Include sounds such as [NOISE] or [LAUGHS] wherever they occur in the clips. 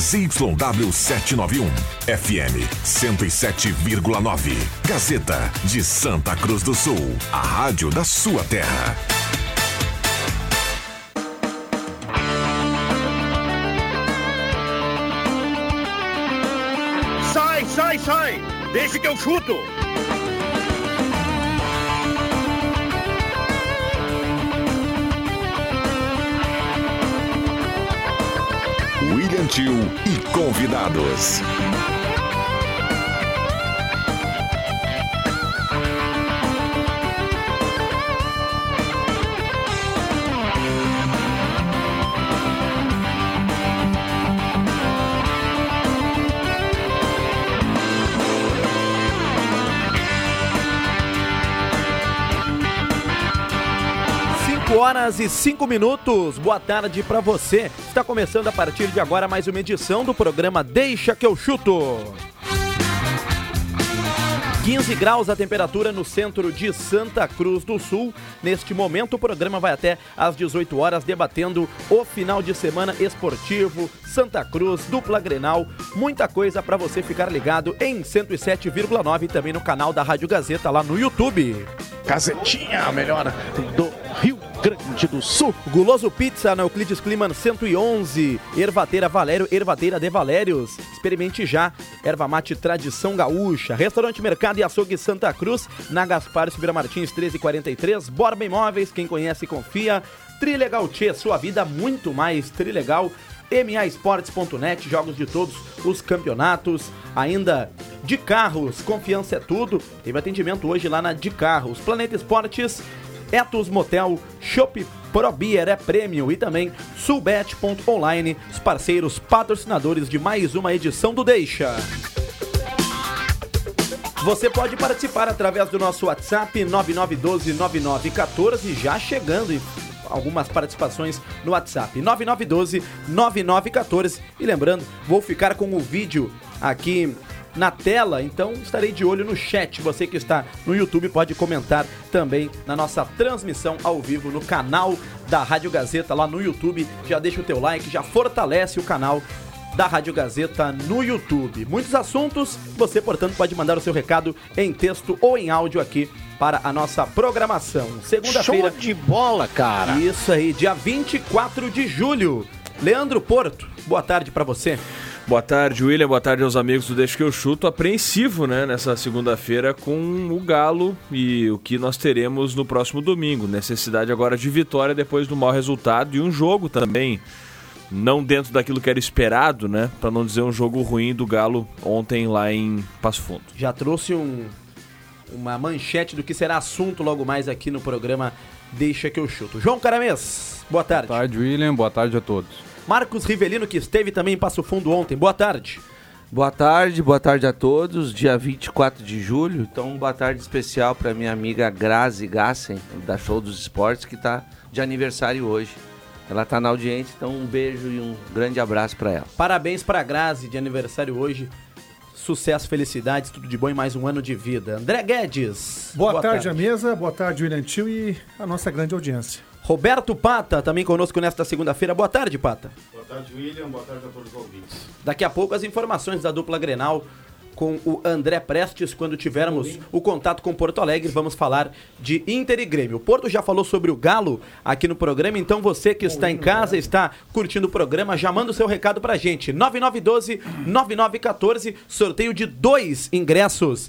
ZYW 791, FM 107,9. Gazeta de Santa Cruz do Sul, a rádio da sua terra. Sai, sai, sai! Deixa que eu chuto! Tio e convidados. Horas e cinco minutos. Boa tarde pra você. Está começando a partir de agora mais uma edição do programa Deixa que eu chuto. 15 graus a temperatura no centro de Santa Cruz do Sul. Neste momento, o programa vai até às 18 horas debatendo o final de semana esportivo, Santa Cruz, dupla Grenal, muita coisa para você ficar ligado em 107,9 e também no canal da Rádio Gazeta lá no YouTube. Gazetinha, melhor do Rio Grande do Sul. Guloso Pizza na Euclides Climan 111. Ervateira Valério, Ervateira de Valérios. Experimente já. Erva mate tradição gaúcha. Restaurante Mercado e Açougue Santa Cruz. Na Gaspar Silveira Martins 1343. Borba Imóveis, quem conhece confia. Trilegal Tchê, sua vida muito mais trilegal. MAEsportes.net, jogos de todos os campeonatos, ainda de carros, confiança é tudo. Teve atendimento hoje lá na de carros. Planeta Esportes, Etos Motel, Shop Pro Beer é prêmio e também Sulbet.online, os parceiros patrocinadores de mais uma edição do Deixa. Você pode participar através do nosso WhatsApp 99129914, já chegando e algumas participações no WhatsApp 99129914 e lembrando, vou ficar com o vídeo aqui na tela, então estarei de olho no chat. Você que está no YouTube pode comentar também na nossa transmissão ao vivo no canal da Rádio Gazeta lá no YouTube. Já deixa o teu like, já fortalece o canal da Rádio Gazeta no YouTube. Muitos assuntos, você, portanto, pode mandar o seu recado em texto ou em áudio aqui para a nossa programação. Segunda-feira. Show de bola, cara! Isso aí, dia 24 de julho. Leandro Porto, boa tarde para você. Boa tarde, William. Boa tarde aos amigos do Deixa que eu chuto. Apreensivo, né, nessa segunda-feira com o Galo e o que nós teremos no próximo domingo. Necessidade agora de vitória depois do mau resultado e um jogo também não dentro daquilo que era esperado, né? Para não dizer um jogo ruim do Galo ontem lá em Passo Fundo. Já trouxe um, uma manchete do que será assunto logo mais aqui no programa Deixa que eu chuto. João Caramês, boa tarde. Boa tarde, William. Boa tarde a todos. Marcos Rivelino, que esteve também em Passo Fundo ontem, boa tarde. Boa tarde, boa tarde a todos. Dia 24 de julho, então boa tarde especial para minha amiga Grazi Gassen, da Show dos Esportes, que está de aniversário hoje. Ela está na audiência, então um beijo e um grande abraço para ela. Parabéns para Grazi de aniversário hoje. Sucesso, felicidades, tudo de bom e mais um ano de vida. André Guedes. Boa, tarde, à mesa, boa tarde, William Tio e a nossa grande audiência. Roberto Pata, também conosco nesta segunda-feira. Boa tarde, Pata. Boa tarde, William. Boa tarde a todos os ouvintes. Daqui a pouco as informações da dupla Grenal com o André Prestes, quando tivermos o contato com Porto Alegre, vamos falar de Inter e Grêmio. O Porto já falou sobre o Galo aqui no programa, então você que está em casa, está curtindo o programa, já manda o seu recado pra gente. 9912-9914, sorteio de dois ingressos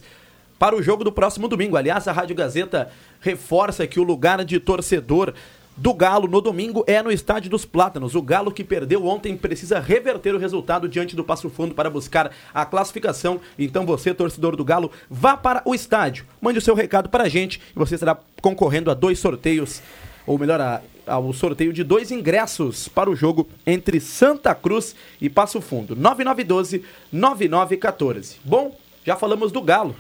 para o jogo do próximo domingo. Aliás, a Rádio Gazeta reforça que o lugar de torcedor do Galo no domingo é no Estádio dos Plátanos. O Galo que perdeu ontem precisa reverter o resultado diante do Passo Fundo para buscar a classificação. Então você, torcedor do Galo, vá para o estádio. Mande o seu recado para a gente e você estará concorrendo a dois sorteios, ou melhor, ao sorteio de dois ingressos para o jogo entre Santa Cruz e Passo Fundo. 9912-9914. Bom, já falamos do Galo.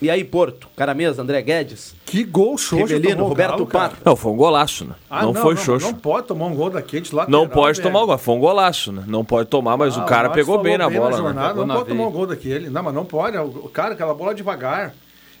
E aí, Porto, Caramesa, André Guedes. Que gol xoxo Rivelino, tomou o Roberto Galo, cara. Pato. Não, foi um golaço, né? Ah, não, foi xoxo. Não pode tomar um gol daquele de lateral, Não pode velho. tomar o gol, foi um golaço, né? Não pode tomar, mas Ah, o cara Max pegou bem na bola, né? jornada, Pegou não na pode tomar um gol daquele. Não, mas não pode. O cara, aquela bola devagar.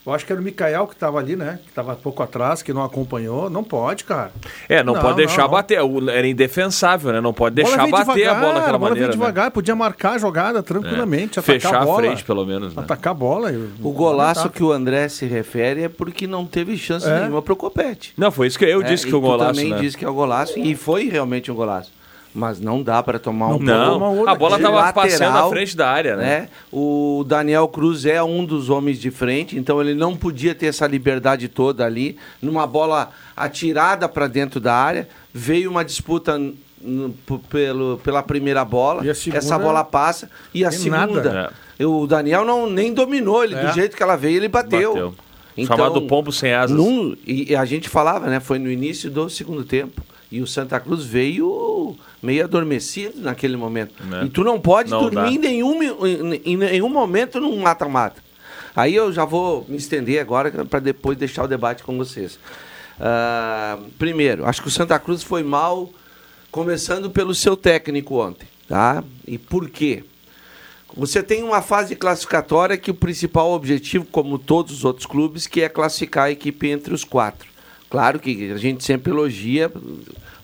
Eu acho que era o Mikael que estava ali, né? Que estava pouco atrás, que não acompanhou. Não pode, cara. É, não, Não, pode deixar não, não. bater. O- Era indefensável, né? Não pode Bola deixar bater devagar, a bola daquela bola veio maneira. né? devagar, podia marcar a jogada tranquilamente, atacar Fechar a a bola. frente, pelo menos. Né? Atacar a bola. O golaço que o André se refere é porque não teve chance É. nenhuma pro Copete. Não, foi isso que eu É, disse que o golaço. também né? disse que é o golaço e foi realmente um golaço. Mas não dá para tomar um Não tomar Não, outra a bola aqui. tava Lateral, passando na frente da área, né? né? O Daniel Cruz é um dos homens de frente, então ele não podia ter essa liberdade toda ali. Numa bola atirada para dentro da área, veio uma disputa pelo, pela primeira bola. E a segunda- Essa bola passa e a segunda. nada. O Daniel não nem dominou, ele É. do jeito que ela veio, ele bateu. Bateu. Então, Chamado pombo sem asas. num- e, e a gente falava, né? Foi no início do segundo tempo. E o Santa Cruz veio meio adormecido naquele momento. Né? E tu não pode Não dormir em nenhum, em, nenhum momento num mata-mata. Aí eu já vou me estender agora para depois deixar o debate com vocês. Ah, primeiro, acho que o Santa Cruz foi mal, começando pelo seu técnico ontem. Tá? E por quê? Você tem uma fase classificatória que o principal objetivo, como todos os outros clubes, que é classificar a equipe entre os quatro. Claro que a gente sempre elogia,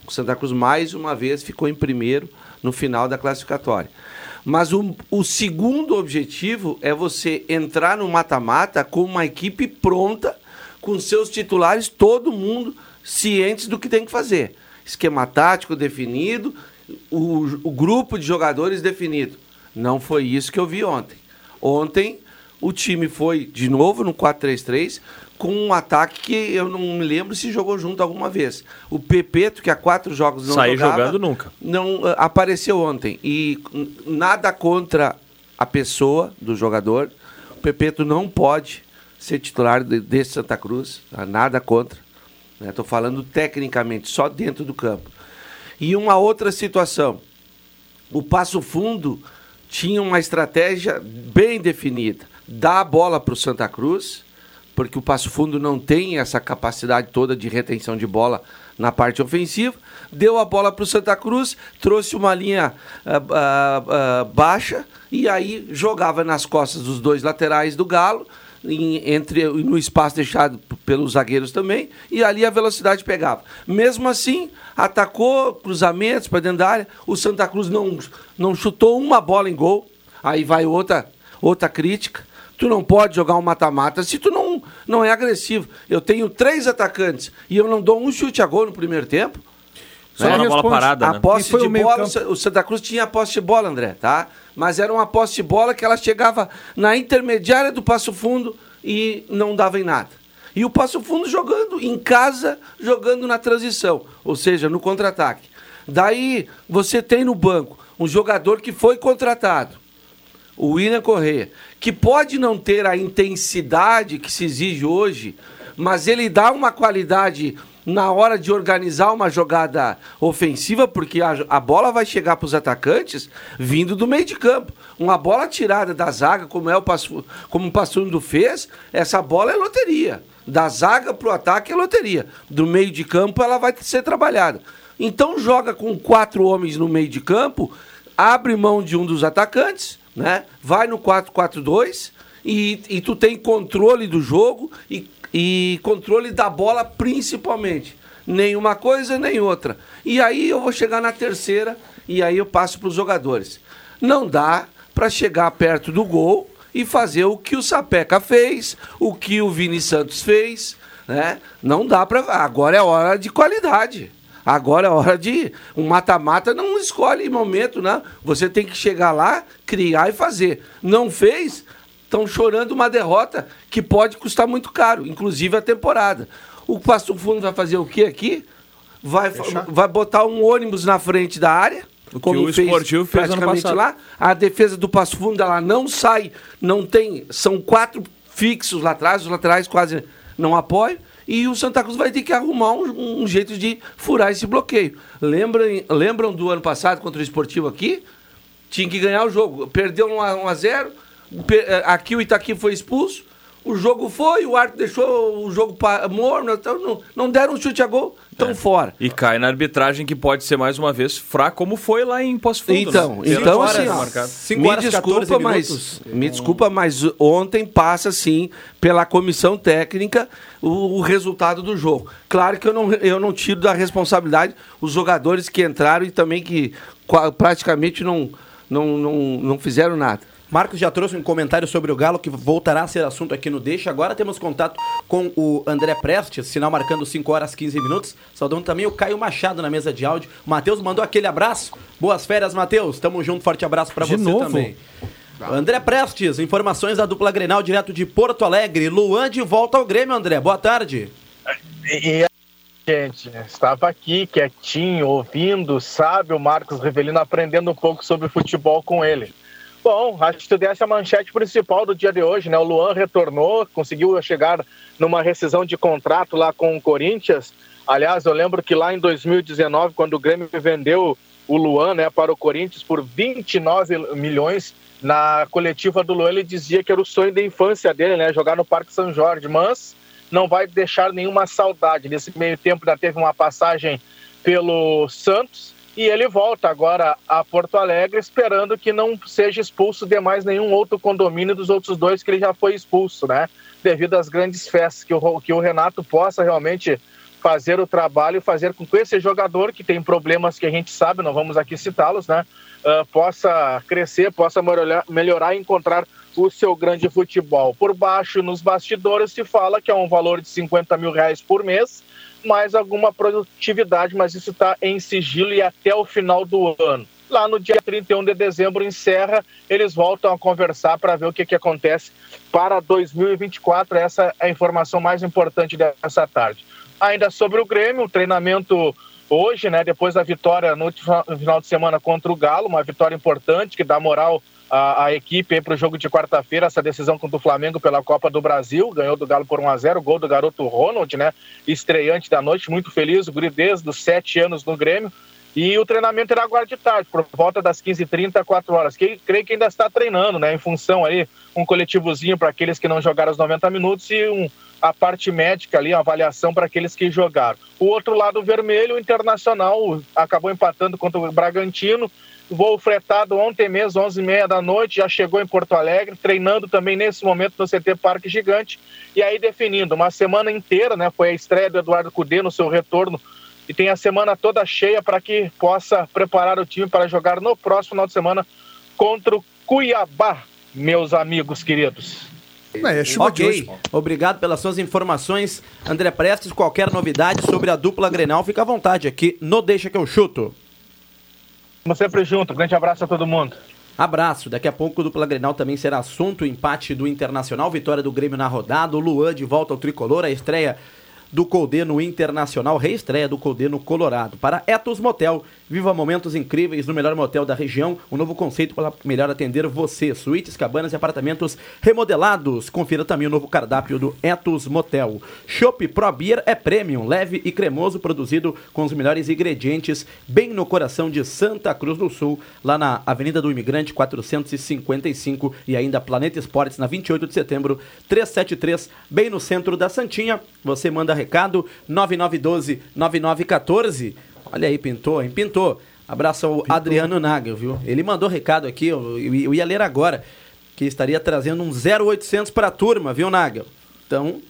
o Santa Cruz mais uma vez ficou em primeiro no final da classificatória. Mas o, o segundo objetivo é você entrar no mata-mata com uma equipe pronta, com seus titulares, todo mundo cientes do que tem que fazer. Esquema tático definido, o, o grupo de jogadores definido. Não foi isso que eu vi ontem. Ontem o time foi de novo no 4-3-3 com um ataque que eu não me lembro se jogou junto alguma vez. O Pepeto, que há quatro jogos não Sair jogava, jogando nunca. não ah, apareceu ontem. E nada contra a pessoa do jogador. O Pepeto não pode ser titular de, desse Santa Cruz. tá? Nada contra. Estou falando tecnicamente, só dentro do campo. E uma outra situação. O Passo Fundo tinha uma estratégia bem definida. Dar a bola para o Santa Cruz, porque o Passo Fundo não tem essa capacidade toda de retenção de bola na parte ofensiva. Deu a bola para o Santa Cruz, trouxe uma linha ah, ah, ah, baixa e aí jogava nas costas dos dois laterais do Galo, em- entre no espaço deixado pelos zagueiros também, e ali a velocidade pegava. Mesmo assim, atacou cruzamentos para dentro da área, o Santa Cruz não, não chutou uma bola em gol. Aí vai outra, outra crítica. Tu não pode jogar um mata-mata se tu não, não é agressivo. Eu tenho três atacantes e eu não dou um chute a gol no primeiro tempo. Só Né? na bola parada, A né? posse foi de o meio bola, campo. o Santa Cruz tinha a posse de bola, André, tá? Mas era uma posse de bola que ela chegava na intermediária do Passo Fundo e não dava em nada. E o Passo Fundo jogando em casa, jogando na transição, ou seja, no contra-ataque. Daí você tem no banco um jogador que foi contratado, o William Corrêa, que pode não ter a intensidade que se exige hoje, mas ele dá uma qualidade na hora de organizar uma jogada ofensiva, porque a, a bola vai chegar para os atacantes vindo do meio de campo. Uma bola tirada da zaga, como é o Passo, como o Passundo fez, essa bola é loteria. Da zaga para o ataque é loteria. Do meio de campo ela vai ser trabalhada. Então joga com quatro homens no meio de campo, abre mão de um dos atacantes, né? Vai no 4-4-2 e, e tu tem controle do jogo e, e controle da bola principalmente. Nenhuma coisa nem outra. E aí eu vou chegar na terceira e aí eu passo para os jogadores. Não dá para chegar perto do gol e fazer o que o Sapeca fez, o que o Vini Santos fez, né? Não dá para. Agora é hora de qualidade. Agora é hora de. Um mata-mata não escolhe momento, né? Você tem que chegar lá, criar e fazer. Não fez, estão chorando uma derrota que pode custar muito caro, inclusive a temporada. O Passo Fundo vai fazer o que aqui? Vai, vai botar um ônibus na frente da área. O que o Esportivo fez praticamente lá. A defesa do Passo Fundo ela não sai, não tem. São quatro fixos lá atrás, os laterais quase não apoiam. E o Santa Cruz vai ter que arrumar um, um jeito de furar esse bloqueio. Lembram, lembram do ano passado contra o Esportivo aqui? Tinha que ganhar o jogo. Perdeu 1 a 1 a 0 pe- eh, Aqui o Itaqui foi expulso. O jogo foi, o árbitro deixou o jogo morno, então não, não deram um chute a gol. Estão É. fora. E cai na arbitragem que pode ser mais uma vez fraca, como foi lá em Poço Fundo. Então, né? então Horas assim, me horas, 14 desculpa, mas me desculpa, mas ontem passa sim pela comissão técnica o, o resultado do jogo. Claro que eu não, eu não tiro da responsabilidade os jogadores que entraram e também que praticamente não, não, não, não fizeram nada. Marcos já trouxe um comentário sobre o Galo que voltará a ser assunto aqui no Deixa. Agora temos contato com o André Prestes, sinal marcando 5 horas 15 minutos. Saudando também o Caio Machado na mesa de áudio. Matheus mandou aquele abraço. Boas férias, Matheus. Tamo junto, forte abraço pra De você novo? também. André Prestes, informações da dupla Grenal direto de Porto Alegre. Luan de volta ao Grêmio, André. Boa tarde. E, gente, estava aqui quietinho, ouvindo, sabe, o Marcos Rivelino aprendendo um pouco sobre futebol com ele. Bom, acho que essa manchete principal do dia de hoje, né? O Luan retornou, conseguiu chegar numa rescisão de contrato lá com o Corinthians. Aliás, eu lembro que lá em 2019, quando o Grêmio vendeu o Luan né, para o Corinthians por 29 milhões, na coletiva do Luan ele dizia que era o sonho da infância dele, né? Jogar no Parque São Jorge, mas não vai deixar nenhuma saudade. Nesse meio tempo já teve uma passagem pelo Santos e ele volta agora a Porto Alegre esperando que não seja expulso de mais nenhum outro condomínio dos outros dois que ele já foi expulso, né? Devido às grandes festas que o, que o Renato possa realmente fazer o trabalho e fazer com que esse jogador que tem problemas que a gente sabe, não vamos aqui citá-los, né? ah, possa crescer, possa melhorar, melhorar e encontrar o seu grande futebol. Por baixo, nos bastidores, se fala que é um valor de 50 mil reais por mês, mais alguma produtividade, mas isso está em sigilo e até o final do ano. Lá no dia 31 de dezembro, encerra, eles voltam a conversar para ver o que, que acontece para 2024. Essa é a informação mais importante dessa tarde. Ainda sobre o Grêmio, o treinamento hoje, né, depois da vitória no final de semana contra o Galo, uma vitória importante que dá moral à, à equipe para o jogo de quarta-feira, essa decisão contra o Flamengo pela Copa do Brasil, ganhou do Galo por 1 a 0 gol do garoto Ronald, né, estreante da noite, muito feliz, o guri desde os sete anos no Grêmio, e o treinamento era agora de tarde, por volta das 15h30 a 4 horas. Que, creio que ainda está treinando, né? Em função aí, um coletivozinho para aqueles que não jogaram os 90 minutos e um, a parte médica ali, a avaliação para aqueles que jogaram. O outro lado vermelho, o Internacional acabou empatando contra o Bragantino. Voo fretado ontem mesmo, 11h30 da noite, já chegou em Porto Alegre, treinando também nesse momento no CT Parque Gigante. E aí definindo, uma semana inteira, né? Foi a estreia do Eduardo Cudê no seu retorno e tem a semana toda cheia para que possa preparar o time para jogar no próximo final de semana contra o Cuiabá, meus amigos queridos. É, é chuva Ok, hoje. obrigado pelas suas informações. André Prestes, qualquer novidade sobre a dupla Grenal, fica à vontade aqui no Deixa que eu chuto. Estamos sempre juntos. Grande abraço a todo mundo. Abraço. Daqui a pouco o dupla Grenal também será assunto. Empate do Internacional, vitória do Grêmio na rodada. O Luan de volta ao tricolor, a estreia do Colde no Internacional, reestreia do Colde no Colorado. Para Etos Motel, viva momentos incríveis no melhor motel da região. Um novo conceito para melhor atender você. Suítes, cabanas e apartamentos remodelados. Confira também o novo cardápio do Etos Motel. Chopp Pro Beer é premium, leve e cremoso, produzido com os melhores ingredientes, bem no coração de Santa Cruz do Sul, lá na Avenida do Imigrante 455 e ainda Planeta Esportes na 28 de setembro 373, bem no centro da Santinha. Você manda recado 9912 9914. Olha aí, pintou, hein? Pintou. Abraço ao Adriano Nagel, viu? Ele mandou recado aqui, eu, eu- eu ia ler agora, que estaria trazendo um 0800 para a turma, viu, Nagel? Então,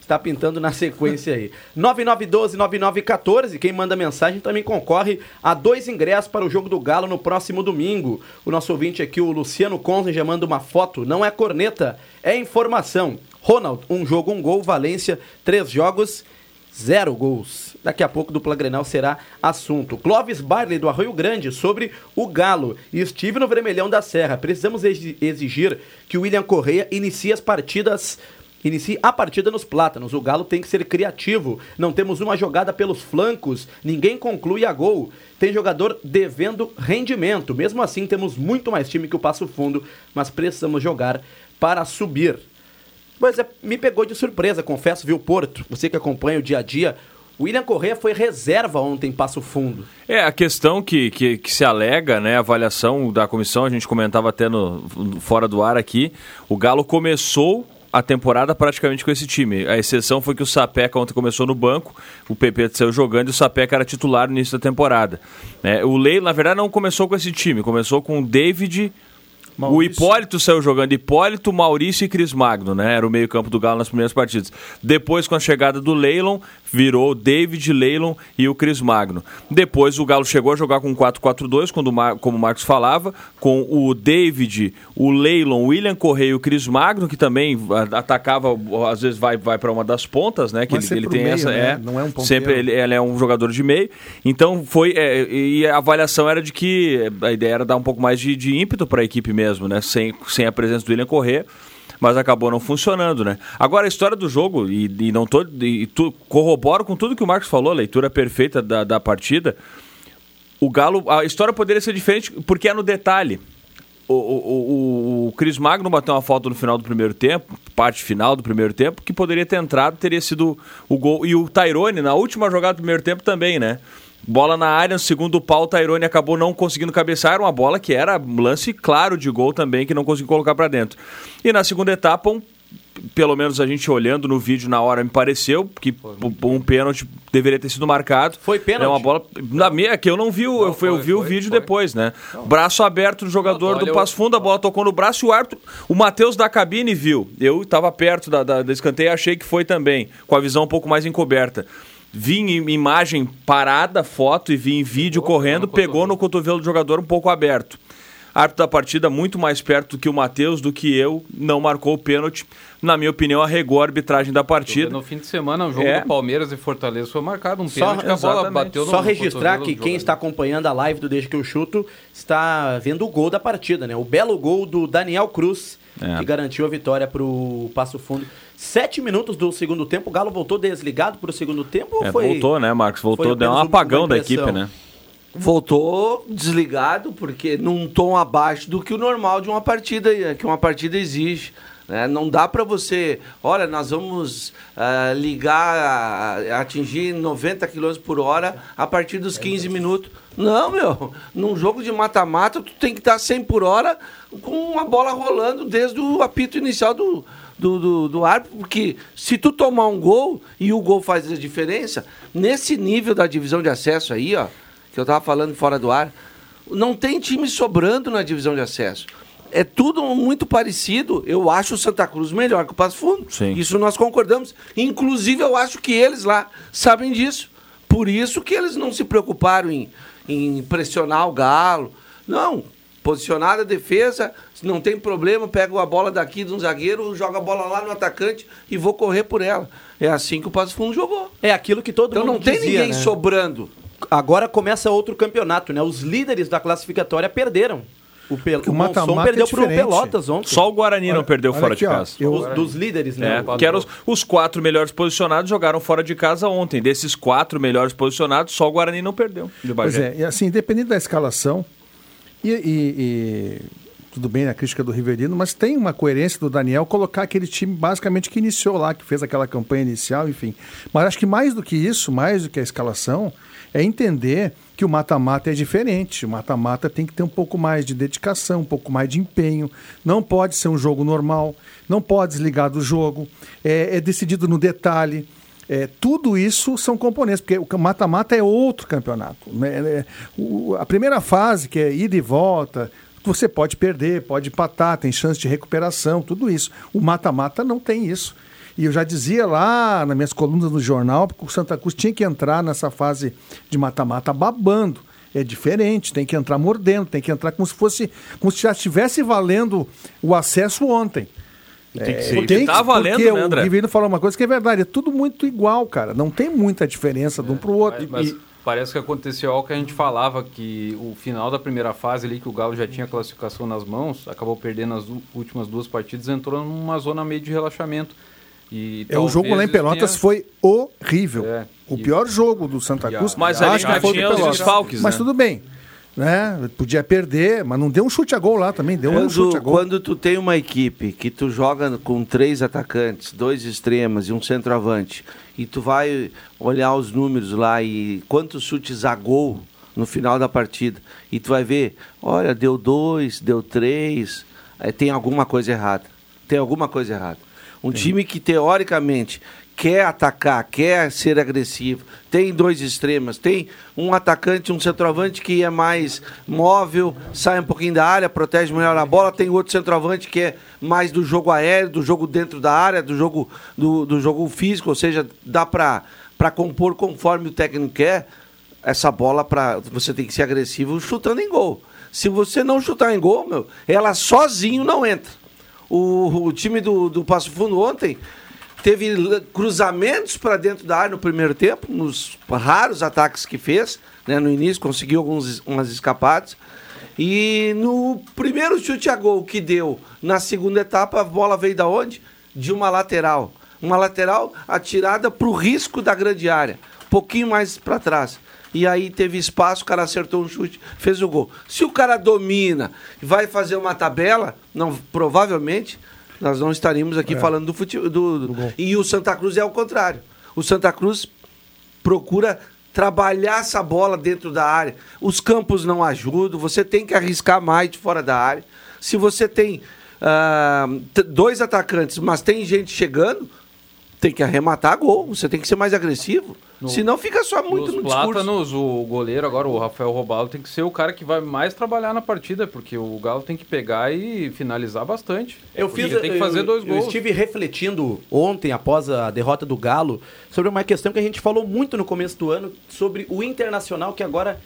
está pintando na sequência aí. [LAUGHS] 9912-9914, quem manda mensagem também concorre a dois ingressos para o jogo do Galo no próximo domingo. O nosso ouvinte aqui, o Luciano Conzen, já manda uma foto. Não é corneta, é informação. Ronald, um jogo, um gol. Valência, três jogos, zero gols. Daqui a pouco, dupla Grenal será assunto. Clóvis Barley, do Arroio Grande, sobre o Galo. E estive no Vermelhão da Serra. Precisamos exi- exigir que o William Correia inicie as partidas Inicie a partida nos plátanos. O Galo tem que ser criativo. Não temos uma jogada pelos flancos. Ninguém conclui a gol. Tem jogador devendo rendimento. Mesmo assim, temos muito mais time que o Passo Fundo, mas precisamos jogar para subir. Pois é, me pegou de surpresa, confesso, viu, Porto? Você que acompanha o dia a dia. William Correa foi reserva ontem em Passo Fundo. É, a questão que, que, que se alega, né, a avaliação da comissão, a gente comentava até no, fora do ar aqui, o Galo começou a temporada praticamente com esse time. A exceção foi que o Sapeca ontem começou no banco, o PP saiu jogando e o Sapeca era titular no início da temporada. É, o Leilo, na verdade, não começou com esse time, começou com o David. O Hipólito saiu jogando Hipólito, Maurício e Cris Magno, né? Era o meio-campo do Galo nas primeiras partidas. Depois, com a chegada do Leilon, virou David, Leilon e o Cris Magno. Depois, o Galo chegou a jogar com 4-4-2, quando como o Marcos falava, com o David, o Leilon, o William Correia e o Cris Magno, que também atacava, às vezes vai, vai para uma das pontas, né? Que Mas ele, ele tem pro essa. meio, né? É, Não é um ponteiro. sempre ele, ele é um jogador de meio. Então foi. é, e a avaliação era de que a ideia era dar um pouco mais de, de ímpeto para a equipe mesmo, né? Sem, sem a presença do William Corrêa. Mas acabou não funcionando, né? Agora a história do jogo, e, e não tô. E tu, corroboro com tudo que o Marcos falou, leitura perfeita da, da partida. O Galo. A história poderia ser diferente porque é no detalhe. O, o, o, o Cris Magno bateu uma falta no final do primeiro tempo, parte final do primeiro tempo, que poderia ter entrado, teria sido o gol. E o Tairone, na última jogada do primeiro tempo também, né? Bola na área, no segundo pau, o Tairone acabou não conseguindo cabeçar. Era uma bola que era um lance claro de gol também, que não conseguiu colocar para dentro. E na segunda etapa, um pelo menos a gente olhando no vídeo na hora, me pareceu que um pênalti deveria ter sido marcado. Foi pênalti? É uma bola. Na minha, que eu não vi, o- eu, fui- eu foi, vi o foi, vídeo foi. depois, né? Braço aberto do jogador Não, do Passo Fundo, a bola tocou no braço e o árbitro. O Matheus da cabine viu. Eu estava perto da, da, da escanteio e achei que foi também, com a visão um pouco mais encoberta. Vi em imagem parada, foto e vi em vídeo correndo, pegou no cotovelo do jogador um pouco aberto. Árbitro da partida muito mais perto do que o Matheus, do que eu, não marcou o pênalti. Na minha opinião, arregou a arbitragem da partida. No fim de semana, o jogo É. do Palmeiras e Fortaleza foi marcado um Só- pênalti que a bola bateu no Só no registrar que quem está acompanhando a live do Deixa que eu chuto está vendo o gol da partida, né? O belo gol do Daniel Cruz, É. que garantiu a vitória para o Passo Fundo. Sete minutos do segundo tempo, o Galo voltou desligado para o segundo tempo ou É, foi... voltou, né, Marcos? Voltou, deu um apagão da equipe, né? Voltou desligado, porque num tom abaixo do que o normal de uma partida, que uma partida exige. Né? Não dá para você, olha, nós vamos ah, ligar, a- atingir 90 km por hora a partir dos 15 minutos. Não, meu, num jogo de mata-mata, tu tem que estar 100 por hora com a bola rolando desde o apito inicial do, do, do, do árbitro, porque se tu tomar um gol e o gol faz a diferença, nesse nível da divisão de acesso aí, ó, que eu tava falando fora do ar, não tem time sobrando na divisão de acesso. É tudo muito parecido. Eu acho o Santa Cruz melhor que o Passo Fundo. Sim. Isso nós concordamos. Inclusive, eu acho que eles lá sabem disso. Por isso que eles não se preocuparam em, em pressionar o Galo. Não. Posicionada a defesa, se não tem problema, pego a bola daqui de um zagueiro, joga a bola lá no atacante e vou correr por ela. É assim que o Passo Fundo jogou. É aquilo que todo Então mundo não tem dizia, ninguém né? sobrando. Agora começa outro campeonato, né? Os líderes da classificatória perderam. O, Pel... Porque o o mata-mata perdeu é pro diferente. Pelotas ontem. Só o Guarani não Olha- perdeu olha fora aqui, de ó, casa. eu- Os- dos líderes, né? É, que eram os, os quatro melhores posicionados jogaram fora de casa ontem. Desses quatro melhores posicionados, só o Guarani não perdeu. De Pois é, e assim, independente da escalação, e, e- e tudo bem a crítica do Riverino, mas tem uma coerência do Daniel colocar aquele time basicamente que iniciou lá, que fez aquela campanha inicial, enfim. Mas acho que mais do que isso, mais do que a escalação, é entender que o mata-mata é diferente. O mata-mata tem que ter um pouco mais de dedicação, um pouco mais de empenho. Não pode ser um jogo normal, não pode desligar do jogo. É, é decidido no detalhe. É, tudo isso são componentes, porque o mata-mata é outro campeonato. né? É, o- a primeira fase, que é ida e volta, você pode perder, pode empatar, tem chance de recuperação, tudo isso. O mata-mata não tem isso. E eu já dizia lá nas minhas colunas no jornal, que o Santa Cruz tinha que entrar nessa fase de mata-mata babando. É diferente, tem que entrar mordendo, tem que entrar como se fosse, como se já estivesse valendo o acesso ontem. Tem que É, ser. tem tá valendo, porque né, André? o Riverino falou uma coisa que é verdade, é tudo muito igual, cara. Não tem muita diferença de um pro outro. Mas E- parece que aconteceu algo que a gente falava, que o final da primeira fase ali, que o Galo já tinha classificação nas mãos, acabou perdendo as últimas duas partidas, entrou numa zona meio de relaxamento. E É, o jogo lá em Pelotas tenha- foi horrível. É, o e- pior jogo do Santa a- Cruz. Mas ali acho já que foi tinha os desfalques, Mas né? tudo bem. Né? Podia perder, mas não deu um chute a gol lá também. Deu um chute a Quando, gol. quando tu tem uma equipe que tu joga com três atacantes, dois extremas e um centroavante, e tu vai olhar os números lá e quantos chutes a gol no final da partida, e tu vai ver, olha, deu dois, deu três, eh, tem alguma coisa errada. Tem alguma coisa errada. Um time que teoricamente quer atacar, quer ser agressivo, tem dois extremos, tem um atacante, um centroavante que é mais móvel, sai um pouquinho da área, protege melhor a bola, tem outro centroavante que é mais do jogo aéreo, do jogo dentro da área, do jogo, do, do jogo físico, ou seja, dá para compor conforme o técnico quer essa bola para você tem que ser agressivo chutando em gol. Se você não chutar em gol, meu, ela sozinho não entra. O, o time do, do Passo Fundo ontem teve cruzamentos para dentro da área no primeiro tempo, nos raros ataques que fez. Né, no início conseguiu algumas umas escapadas. E no primeiro chute a gol que deu na segunda etapa, a bola veio da onde? De uma lateral. Uma lateral atirada para o risco da grande área. Um pouquinho mais para trás. E aí teve espaço, o cara acertou um chute, fez o gol. Se o cara domina e vai fazer uma tabela, não, provavelmente nós não estaríamos aqui falando do futebol. Do, do- e o Santa Cruz é o contrário. O Santa Cruz procura trabalhar essa bola dentro da área. Os campos não ajudam, você tem que arriscar mais de fora da área. Se você tem t- dois atacantes, mas tem gente chegando, tem que arrematar gol, você tem que ser mais agressivo. No- Senão fica só muito Nos no discurso. plátanos, o goleiro agora, o Rafael Robalo, tem que ser o cara que vai mais trabalhar na partida, porque o Galo tem que pegar e finalizar bastante. Eu fiz, tem que fazer eu, dois eu gols. estive refletindo ontem, após a derrota do Galo, sobre uma questão que a gente falou muito no começo do ano, sobre o Internacional, que agora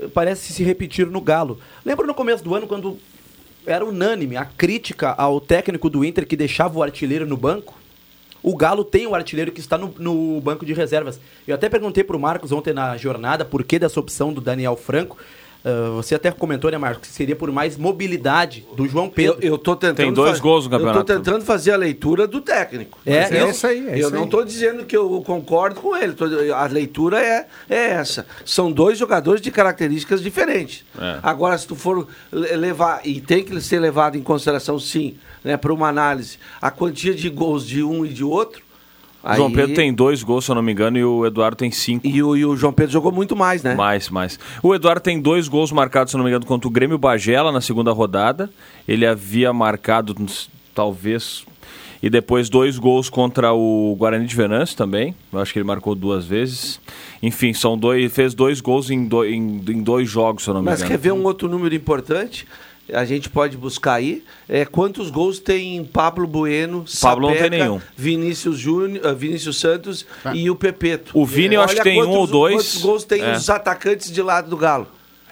eh, parece se repetir no Galo. Lembra no começo do ano, quando era unânime a crítica ao técnico do Inter que deixava o artilheiro no banco? O Galo tem um artilheiro que está no, no banco de reservas. Eu até perguntei pro Marcos ontem na jornada por que dessa opção do Daniel Franco. Ah, você até comentou, né, Marcos, que seria por mais mobilidade do João Pedro. Eu, eu tô tentando Tem dois gols no Eu tô campeonato. tentando fazer a leitura do técnico. É, Mas é eu- isso aí, é eu isso não estou dizendo que eu concordo com ele. tô- a leitura é, é essa. São dois jogadores de características diferentes. É. Agora, se tu for le- levar, e tem que ser levado em consideração, sim, né, para uma análise, a quantia de gols de um e de outro. João aí- Pedro tem dois gols, se eu não me engano, e o Eduardo tem cinco. E o, e o João Pedro jogou muito mais, né? Mais, mais. O Eduardo tem dois gols marcados, se não me engano, contra o Grêmio Bagela na segunda rodada. Ele havia marcado, talvez, e depois dois gols contra o Guarani de Venâncio também. Eu acho que ele marcou duas vezes. Enfim, são dois, fez dois gols em, do- em- em dois jogos, se eu não me Mas engano. quer ver um outro número importante? A gente pode buscar aí. É, quantos gols tem Pablo Bueno, Pablo não tem Sapeca, nenhum. Vinícius, Júnior, ah, Vinícius Santos e o Pepeto. O Vini eu acho que tem um quantos- ou dois. Quantos gols tem É. os atacantes de lado do Galo?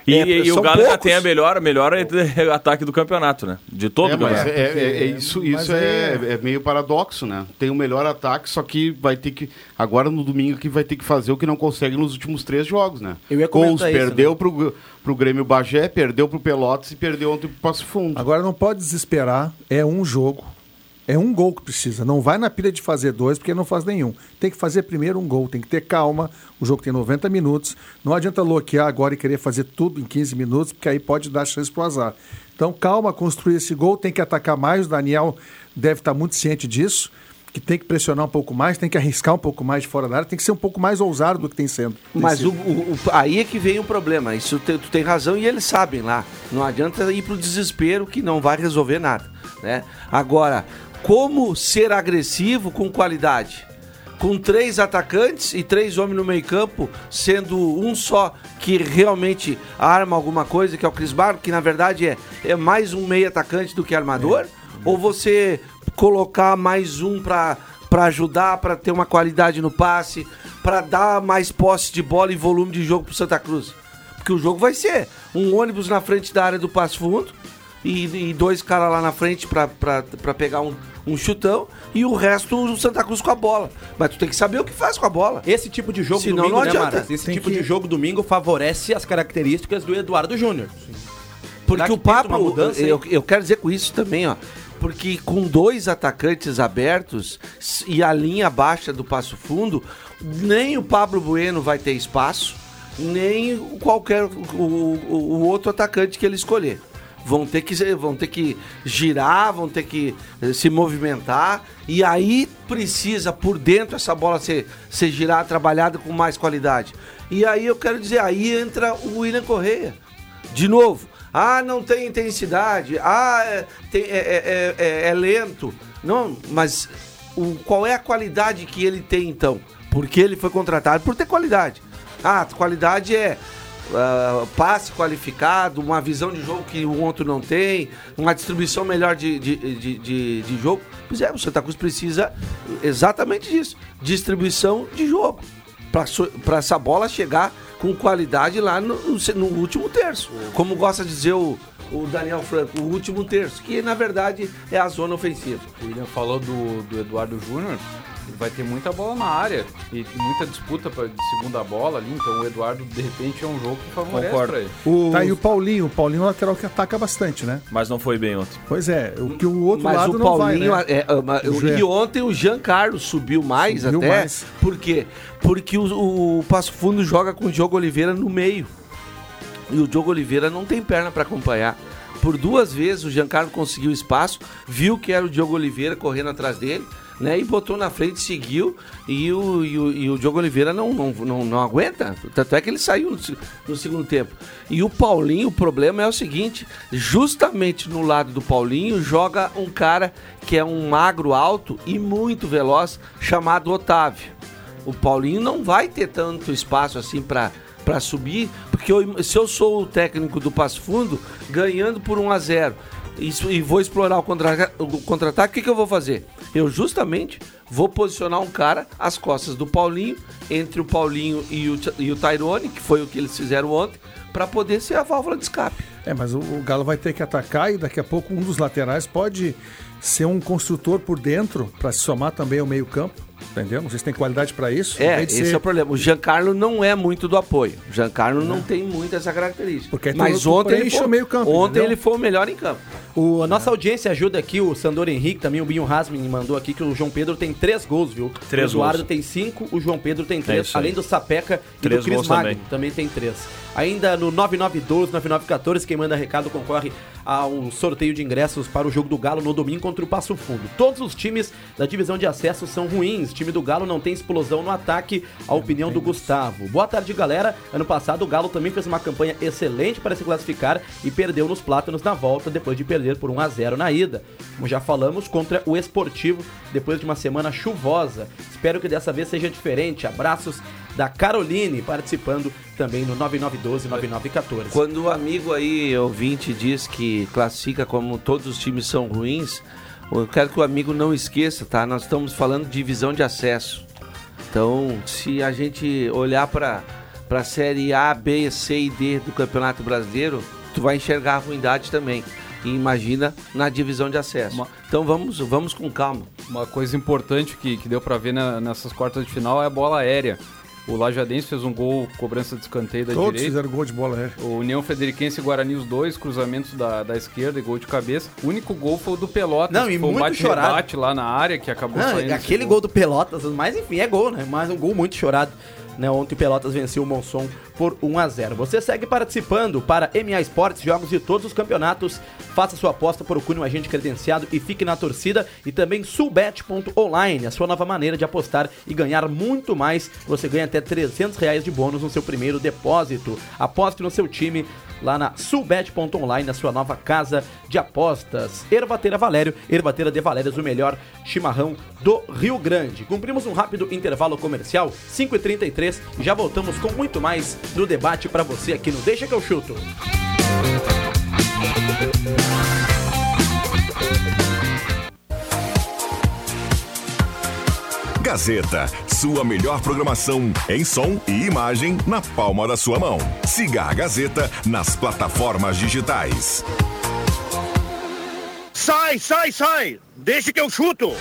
E, É, e o Galo já tem a melhor, a melhor [LAUGHS] ataque do campeonato, né? De todo É, o mas é, é- é isso, Mas isso é, é meio paradoxo, né? Tem o melhor ataque, só que vai ter que. Agora no domingo que vai ter que fazer o que não consegue nos últimos três jogos, né? Eu ia Gols, isso, perdeu né? pro, pro Grêmio Bagé, perdeu pro Pelotas e perdeu ontem pro Passo Fundo. Agora não pode desesperar, é um jogo. É um gol que precisa. Não vai na pilha de fazer dois, porque não faz nenhum. Tem que fazer primeiro um gol, tem que ter calma. O jogo tem 90 minutos. Não adianta bloquear agora e querer fazer tudo em 15 minutos, porque aí pode dar chance pro azar. Então, calma, construir esse gol, tem que atacar mais. O Daniel deve estar muito ciente disso, que tem que pressionar um pouco mais, tem que arriscar um pouco mais de fora da área, tem que ser um pouco mais ousado do que tem sendo. tem Mas o, o- o- aí é que vem o problema. Isso te- tu tem razão e eles sabem lá. Não adianta ir pro desespero que não vai resolver nada. Né? Agora, como ser agressivo com qualidade? Com três atacantes e três homens no meio-campo, sendo um só que realmente arma alguma coisa, que é o Cris Barro, que na verdade é, é mais um meio atacante do que armador? Ou você colocar mais um para para ajudar, para ter uma qualidade no passe, para dar mais posse de bola e volume de jogo pro Santa Cruz. Porque o jogo vai ser um ônibus na frente da área do Passo Fundo e, e dois caras lá na frente para pegar um, um chutão e o resto o Santa Cruz com a bola. Mas tu tem que saber o que faz com a bola. Esse tipo de jogo Senão domingo, não né, adianta. Marcos? Esse Tem tipo que- de jogo domingo favorece as características do Eduardo Júnior. Porque o tenta uma mudança, hein? eu, eu quero dizer com isso também, ó. Porque com dois atacantes abertos s- e a linha baixa do passo fundo, nem o Pablo Bueno vai ter espaço, nem o qualquer o, o- o outro atacante que ele escolher. Vão ter, que, vão ter que girar, vão ter que eh, se movimentar. E aí precisa, por dentro, essa bola ser, ser girada, trabalhada com mais qualidade. E aí eu quero dizer, aí entra o William Correia. De novo, ah, não tem intensidade, ah, é, tem- é- é- é- é- é lento. Não, mas o, qual é a qualidade que ele tem então? Porque ele foi contratado por ter qualidade. Ah, qualidade é ah, passe qualificado, uma visão de jogo que o outro não tem, uma distribuição melhor de, de, de, de, de jogo. Pois é, o Santa Cruz precisa exatamente disso: distribuição de jogo. Para essa bola chegar com qualidade lá no, no último terço. Como gosta de dizer o, o Daniel Franco, o último terço, que na verdade é a zona ofensiva. O William falou do, do Eduardo Júnior vai ter muita bola na área e muita disputa pra, de segunda bola ali. Então o Eduardo, de repente, é um jogo que favorece Concordo. pra ele. O... Tá, e o Paulinho, o Paulinho é um lateral que ataca bastante, né? Mas não foi bem ontem. Pois é, o que o outro Mas lado o não vai, Paulinho, né? é, é, Jean. e ontem o Jean Carlos subiu mais Subiu até. mais. Por quê? Porque o, o Passo Fundo joga com o Diogo Oliveira no meio. E o Diogo Oliveira não tem perna para acompanhar. Por duas vezes o Giancarlo conseguiu espaço, viu que era o Diogo Oliveira correndo atrás dele, né? E botou na frente, seguiu, e o, e o, e o Diogo Oliveira não, não, não, não aguenta. Tanto é que ele saiu no, no segundo tempo. E o Paulinho, o problema é o seguinte: justamente no lado do Paulinho joga um cara que é um magro alto e muito veloz, chamado Otávio. O Paulinho não vai ter tanto espaço assim para para subir, porque eu- se eu sou o técnico do Passo Fundo, ganhando por 1 a 0 isso, e vou explorar o contra- o contra-ataque, o que, que eu vou fazer? Eu justamente vou posicionar um cara às costas do Paulinho, entre o Paulinho e o, e o Tyrone, que foi o que eles fizeram ontem, para poder ser a válvula de escape. É, mas o, o Galo vai ter que atacar e daqui a pouco um dos laterais pode ser um construtor por dentro para se somar também ao meio-campo. Entendeu? Não sei se tem qualidade para isso. É, esse ser- é o problema. O Giancarlo não é muito do apoio. O Giancarlo não tem muito essa característica. Porque Mas ontem ele, foi, o meio-campo, ontem entendeu? ele foi o melhor em campo. O, a nossa audiência ajuda aqui, o Sandor Henrique, também o Binho Hasmin mandou aqui que o João Pedro tem três gols, viu? Três o Eduardo gols. tem cinco, o João Pedro tem três, isso aí. além do Sapeca e Três do Cris gols Magno, também. também tem três. Ainda no 9912, 9914, quem manda recado concorre a um sorteio de ingressos para o jogo do Galo no domingo contra o Passo Fundo. Todos os times da divisão de acesso são ruins. O time do Galo não tem explosão no ataque, a opinião do Gustavo. Boa tarde, galera. Ano passado o Galo também fez uma campanha excelente para se classificar e perdeu nos Plátanos na volta depois de perder por 1 a 0 na ida. Como já falamos, contra o Esportivo depois de uma semana chuvosa. Espero que dessa vez seja diferente. Abraços da Caroline participando também no 9912-9914. Quando o amigo aí, ouvinte, diz que classifica como todos os times são ruins, eu quero que o amigo não esqueça, tá? Nós estamos falando de divisão de acesso. Então, se a gente olhar para a série A, B, C e D do Campeonato Brasileiro, tu vai enxergar a ruindade também. E imagina na divisão de acesso. Uma- Então vamos, vamos com calma. Uma coisa importante que, que deu pra ver na- nessas quartas de final é a bola aérea. O Lajadense fez um gol, cobrança de escanteio da Todos direita. fizeram gol de bola aérea. O União Frederiquense e Guarani, os dois, cruzamentos da, da esquerda e gol de cabeça. O único gol foi o do Pelotas, Não, e foi um muito bate-rebate lá na área, que acabou Não, aquele gol do Pelotas, mas enfim, é gol, né? Mas um gol muito chorado. Né, ontem o Pelotas venceu o Monson por 1 a 0 Você segue participando para MA Esportes, jogos de todos os campeonatos. Faça sua aposta, procure um agente credenciado e fique na torcida. E também Sulbet.online, a sua nova maneira de apostar e ganhar muito mais. Você ganha até 300 reais de bônus no seu primeiro depósito. Aposte no seu time lá na Sulbet.online, a sua nova casa de apostas. Ervateira Valério, Ervateira de Valérios, o melhor chimarrão do Rio Grande. Cumprimos um rápido intervalo comercial, 5h33, e já voltamos com muito mais do debate para você aqui no Deixa que eu chuto. Gazeta, sua melhor programação em som e imagem na palma da sua mão. Siga a Gazeta nas plataformas digitais. Sai, sai, sai! Deixa que eu chuto!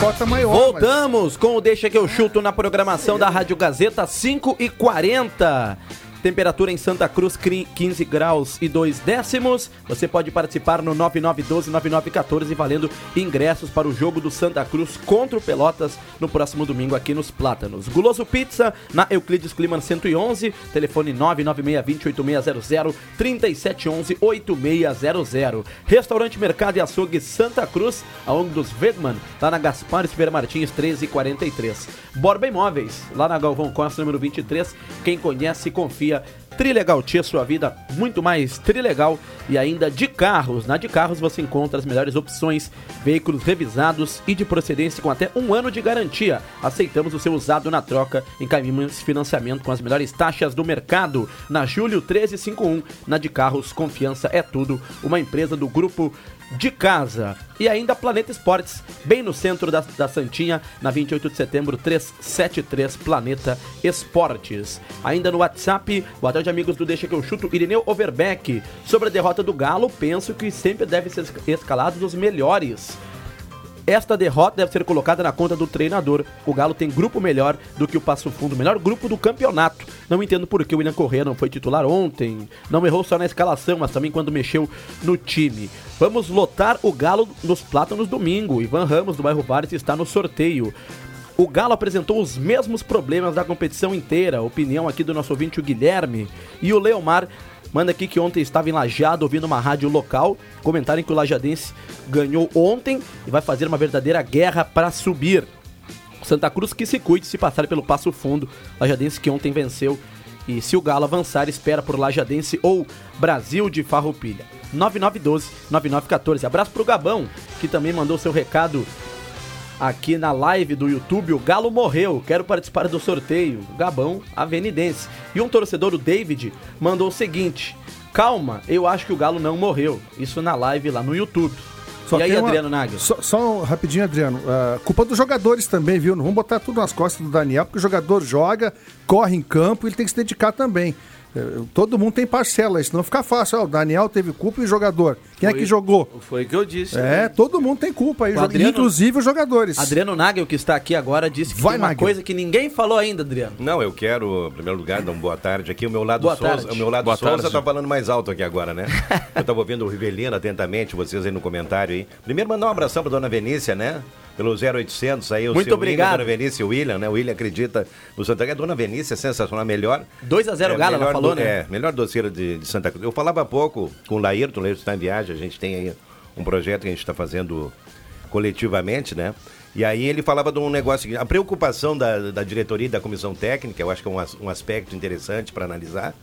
Cota maior. mas- Voltamos com o Deixa que eu chuto na programação da Rádio Gazeta 5 e 40. Temperatura em Santa Cruz, cri- 15 graus e 2 décimos. Você pode participar no 9912-9914 valendo ingressos para o jogo do Santa Cruz contra o Pelotas no próximo domingo aqui nos Plátanos. Guloso Pizza, na Euclides Climan 111, telefone 996208600, 3711-8600. Restaurante Mercado e Açougue Santa Cruz, a ONG dos Wegman, lá na Gaspar Silveira Martins 1343. Borba Imóveis, lá na Galvão Costa, número 23. Quem conhece, confia filosofía Trilegal Tia, sua vida muito mais trilegal e ainda de carros. Na de carros você encontra as melhores opções, veículos revisados e de procedência com até um ano de garantia. Aceitamos o seu usado na troca, encaminhamos financiamento com as melhores taxas do mercado. Na Júlio 1351, na de carros, confiança é tudo. Uma empresa do grupo de casa. E ainda Planeta Esportes, bem no centro da, da Santinha, na 28 de setembro, 373 Planeta Esportes. Ainda no WhatsApp, o hotel de amigos do Deixa que eu chuto, Irineu Overbeck. Sobre a derrota do Galo, penso que sempre deve ser escalado dos melhores. Esta derrota deve ser colocada na conta do treinador. O Galo tem grupo melhor do que o Passo Fundo, melhor grupo do campeonato. Não entendo por que o William Corrêa não foi titular ontem. Não errou só na escalação, mas também quando mexeu no time. Vamos lotar o Galo nos plátanos domingo. Ivan Ramos, do bairro Vares, está no sorteio. O Galo apresentou os mesmos problemas da competição inteira. Opinião aqui do nosso ouvinte, o Guilherme. E o Leomar manda aqui que ontem estava em Lajado ouvindo uma rádio local. Comentarem que o Lajadense ganhou ontem e vai fazer uma verdadeira guerra para subir. Santa Cruz que se cuide se passar pelo Passo Fundo. Lajadense que ontem venceu. E se o Galo avançar, espera por Lajadense ou Brasil de Farroupilha. 9912-9914. Abraço pro Gabão, que também mandou seu recado aqui na live do YouTube. O Galo morreu, quero participar do sorteio. Gabão Avenidense. E um torcedor, o David, mandou o seguinte: Calma, eu acho que o Galo não morreu. Isso na live lá no YouTube. Só e aí, uma- Adriano Nagel? Só, só um rapidinho, Adriano. Ah, culpa dos jogadores também, viu? Não vamos botar tudo nas costas do Daniel, porque o jogador joga, corre em campo e ele tem que se dedicar também. Todo mundo tem parcela, senão fica fácil. O Daniel teve culpa e o jogador. Quem é Foi- que jogou? Foi o que eu disse. É, todo mundo tem culpa aí, O Adriano- inclusive os jogadores. Adriano Nagel, que está aqui agora, disse que Vai, tem uma Nagel. coisa que ninguém falou ainda, Adriano. Não, eu quero, em primeiro lugar, dar uma boa tarde aqui. O meu lado Boa Souza, tarde. o meu lado Boa Souza tarde. tá falando mais alto aqui agora, né? [LAUGHS] eu tava ouvindo o Rivelino atentamente, vocês aí no comentário aí. Primeiro mandar um abração pra dona Venícia, né? Pelo 0800 aí, o Muito seu obrigado. William, dona e o William, né? O William acredita no Santa Cruz. A dona Venícia é sensacional, melhor. 2 a 0 É, Galo, ela falou, do- né? É, melhor doceira de, de Santa Cruz. Eu falava há pouco com o Laírton, o Laírton está em viagem, a gente tem aí um projeto que a gente está fazendo coletivamente, né? E aí ele falava de um negócio, a preocupação da, da diretoria e da comissão técnica, eu acho que é um, um aspecto interessante para analisar.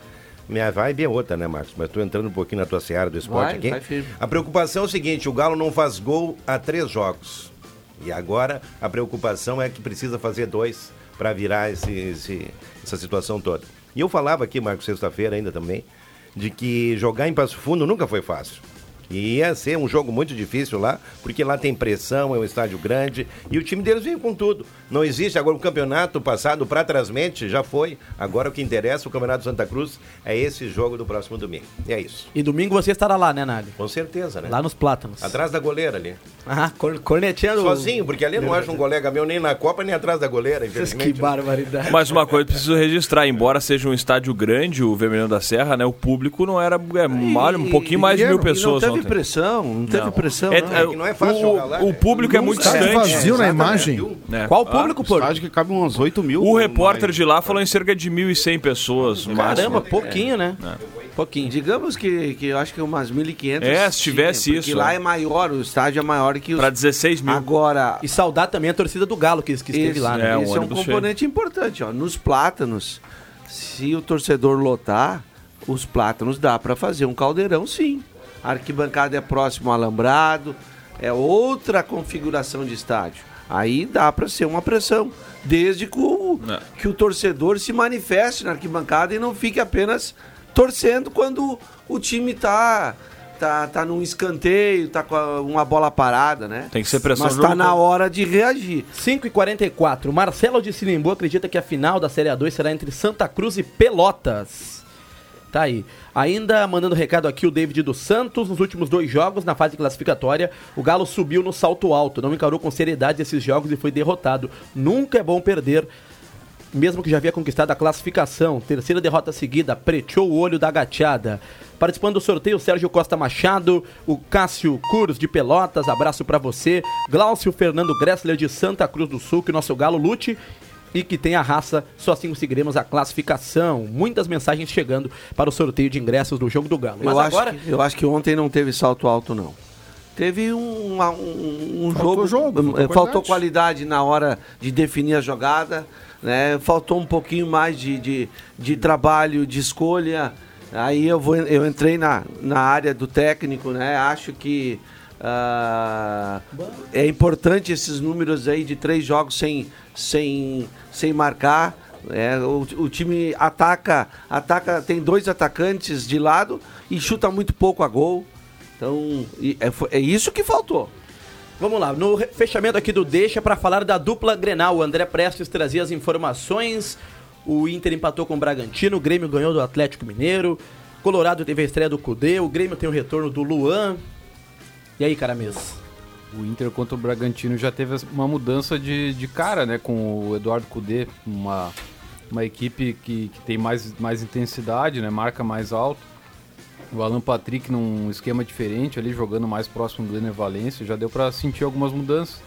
Minha vibe é outra, né, Marcos? Mas estou entrando um pouquinho na tua seara do esporte Vai, aqui. vai. A preocupação é o seguinte, o Galo não faz gol há três jogos. E agora a preocupação é que precisa fazer dois para virar esse, esse- essa situação toda. E eu falava aqui, Marcos, sexta-feira ainda também, de que jogar em Passo Fundo nunca foi fácil. E ia ser um jogo muito difícil lá, porque lá tem pressão, é um estádio grande, e o time deles vem com tudo. Não existe agora o campeonato passado para trasmente, já foi. Agora o que interessa, o Campeonato Santa Cruz, é esse jogo do próximo domingo. E é isso. E domingo você estará lá, né, Nagel? Com certeza, né? Lá nos plátanos. Atrás da goleira ali. Ah, cor- corneteando. Sozinho, porque ali não acho um colega meu nem na Copa, nem atrás da goleira, infelizmente. Que barbaridade. Mas uma coisa preciso registrar, embora seja um estádio grande, o Vermelhão da Serra, né? O público não era é, olha, um pouquinho mais de mil E não pessoas teve ontem. pressão, não teve Não. pressão. É, não. é, que não é fácil o, jogar lá, o né? público é muito distante. vazio na imagem. né? Qual o público, pô? Estádio que cabe uns 8 mil. O repórter mais. de lá falou em cerca de 1.100 pessoas. Caramba, máximo. pouquinho, né? Pouquinho. Digamos que, que eu acho que umas 1.500. É, se tivesse tinha, isso, lá é. é maior, o estádio é maior que os. Para 16 mil. Agora, E saudar também a torcida do Galo que, que esteve esse, lá, né? É, um esse é um componente importante. Ó. Nos plátanos, se o torcedor lotar, os plátanos dá para fazer um caldeirão, sim. A arquibancada é próximo ao alambrado, é outra configuração de estádio. Aí dá para ser uma pressão, desde que o, É. que o torcedor se manifeste na arquibancada e não fique apenas torcendo quando o time tá tá, tá num escanteio, tá com a- uma bola parada, né? Tem que ser pressão Mas tá na todo. hora de reagir. 5 e 44 Marcelo de Sinimbu acredita que a final da Série A2 será entre Santa Cruz e Pelotas. Tá aí. Ainda mandando recado aqui o David dos Santos. Nos últimos dois jogos, na fase classificatória, o Galo subiu no salto alto. Não encarou com seriedade esses jogos e foi derrotado. Nunca é bom perder, mesmo que já havia conquistado a classificação. Terceira derrota seguida, preteou o olho da gateada. Participando do sorteio, Sérgio Costa Machado, o Cássio Curso de Pelotas, abraço pra você. Glaucio Fernando Gressler de Santa Cruz do Sul, que o nosso Galo lute e que tem a raça, só assim conseguiremos a classificação. Muitas mensagens chegando para o sorteio de ingressos do jogo do Galo. Mas eu, agora, acho que, eu acho que ontem não teve salto alto, não. Teve um, um, um Faltou jogo, jogo, faltou eh, faltou qualidade. qualidade na hora de definir a jogada, né? Faltou um pouquinho mais de, de, de trabalho, de escolha. Aí eu, vou, eu entrei na, na área do técnico, né? Acho que ah, é importante esses números aí de três jogos sem, sem, sem marcar. É, o, o time ataca, ataca, tem dois atacantes de lado e chuta muito pouco a gol. Então, é, é isso que faltou. Vamos lá, no fechamento aqui do Deixa para falar da dupla Grenal. O André Prestes trazia as informações. O Inter empatou com o Bragantino, o Grêmio ganhou do Atlético Mineiro. Colorado teve a estreia do Cudê, o Grêmio tem o retorno do Luan. E aí, Caramês? O Inter contra o Bragantino já teve uma mudança de, de cara, né? Com o Eduardo Cudê, uma, uma equipe que, que tem mais, mais intensidade, né? Marca mais alto. O Alan Patrick num esquema diferente ali, jogando mais próximo do Ener Valência, já deu para sentir algumas mudanças.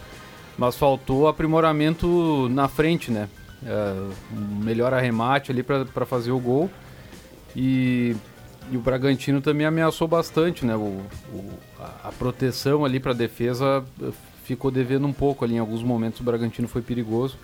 Mas faltou aprimoramento na frente, né? É, um melhor arremate ali para fazer o gol. E, e o Bragantino também ameaçou bastante, né? O, o- a, a proteção ali para a defesa eh, ficou devendo um pouco ali. Em alguns momentos o Bragantino foi perigoso.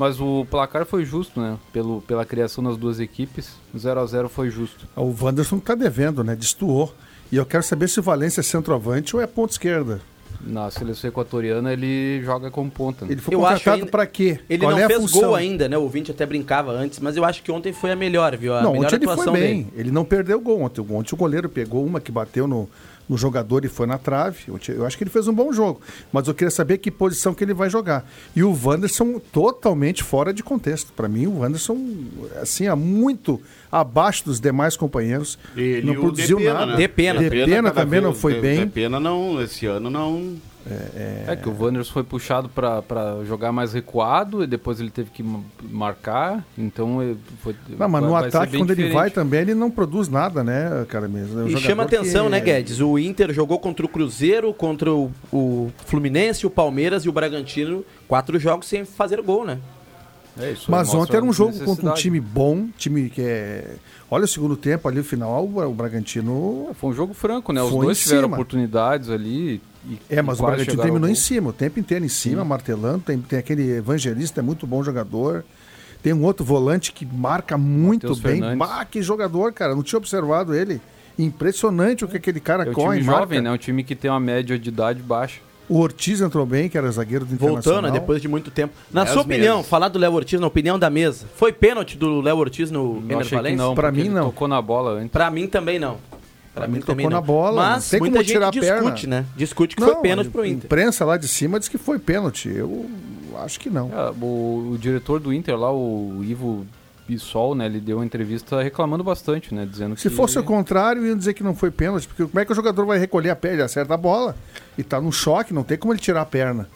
Mas o placar foi justo, né? Pelo, pela criação das duas equipes. 0 a 0 foi justo. O Wanderson tá devendo, né? Destoou. E eu quero saber se o Valência é centroavante ou é ponta esquerda. Na seleção equatoriana ele joga como ponta. né? Ele foi Eu contratado pra quê? Ele Qual não é fez função? gol ainda, né? O ouvinte até brincava antes, mas eu acho que ontem foi a melhor, viu? A Não, melhor ontem ele foi atuação bem. dele. Ele não perdeu o gol ontem. Ontem o goleiro pegou uma que bateu no, no jogador e foi na trave. Eu acho que ele fez um bom jogo. Mas eu queria saber que posição que ele vai jogar. E o Wanderson totalmente fora de contexto. Para mim, o Wanderson, assim, é muito abaixo dos demais companheiros. Ele não e produziu Depena, nada. né? Depena. Depena cada também não vez- foi De- bem. Depena não, esse ano não. É que o Wanderers foi puxado para jogar mais recuado e depois ele teve que ma- marcar. Então ele foi. Não, mas no ataque, quando ele vai diferente. também, ele não produz nada, né, cara mesmo. É um E chama atenção, que- né, Guedes? O Inter jogou contra o Cruzeiro, contra o, o Fluminense, o Palmeiras e o Bragantino. Quatro jogos sem fazer gol, né? É, Mas ontem era um jogo contra um time bom, time que é. Olha o segundo tempo ali, o final, o Bragantino. Foi um jogo franco, né? Os dois tiveram cima. oportunidades ali. E, É, mas o Bragantino terminou em cima, o tempo inteiro em cima, martelando. Tem, tem aquele evangelista, é muito bom jogador. Tem um outro volante que marca muito Matheus bem. Fernandes. Bah, que jogador, cara. Não tinha observado ele. Impressionante o que aquele cara É um corre. time marca. jovem, né? Um time que tem uma média de idade baixa. O Ortiz entrou bem, que era zagueiro do Voltando, Internacional. né, depois de muito tempo. Na Dez sua opinião, meses. falar do Léo Ortiz, na opinião da mesa, foi pênalti do Léo Ortiz no Ener Valencia? não, Pra mim, não. tocou na bola antes. Pra mim também não. Pra, mim mim tocou também não. na bola, Mas tem muita como gente tirar a discute, perna. né? Discute que Não, foi pênalti pro a Inter. imprensa lá de cima diz que foi pênalti. Eu acho que não. É, o, o diretor do Inter lá, o Ivo Bissol, né? Ele deu uma entrevista reclamando bastante, né? Dizendo Se que... fosse o contrário, iam dizer que não foi pênalti, porque como é que o jogador vai recolher a perna? Ele acerta a bola e tá num choque, não tem como ele tirar a perna.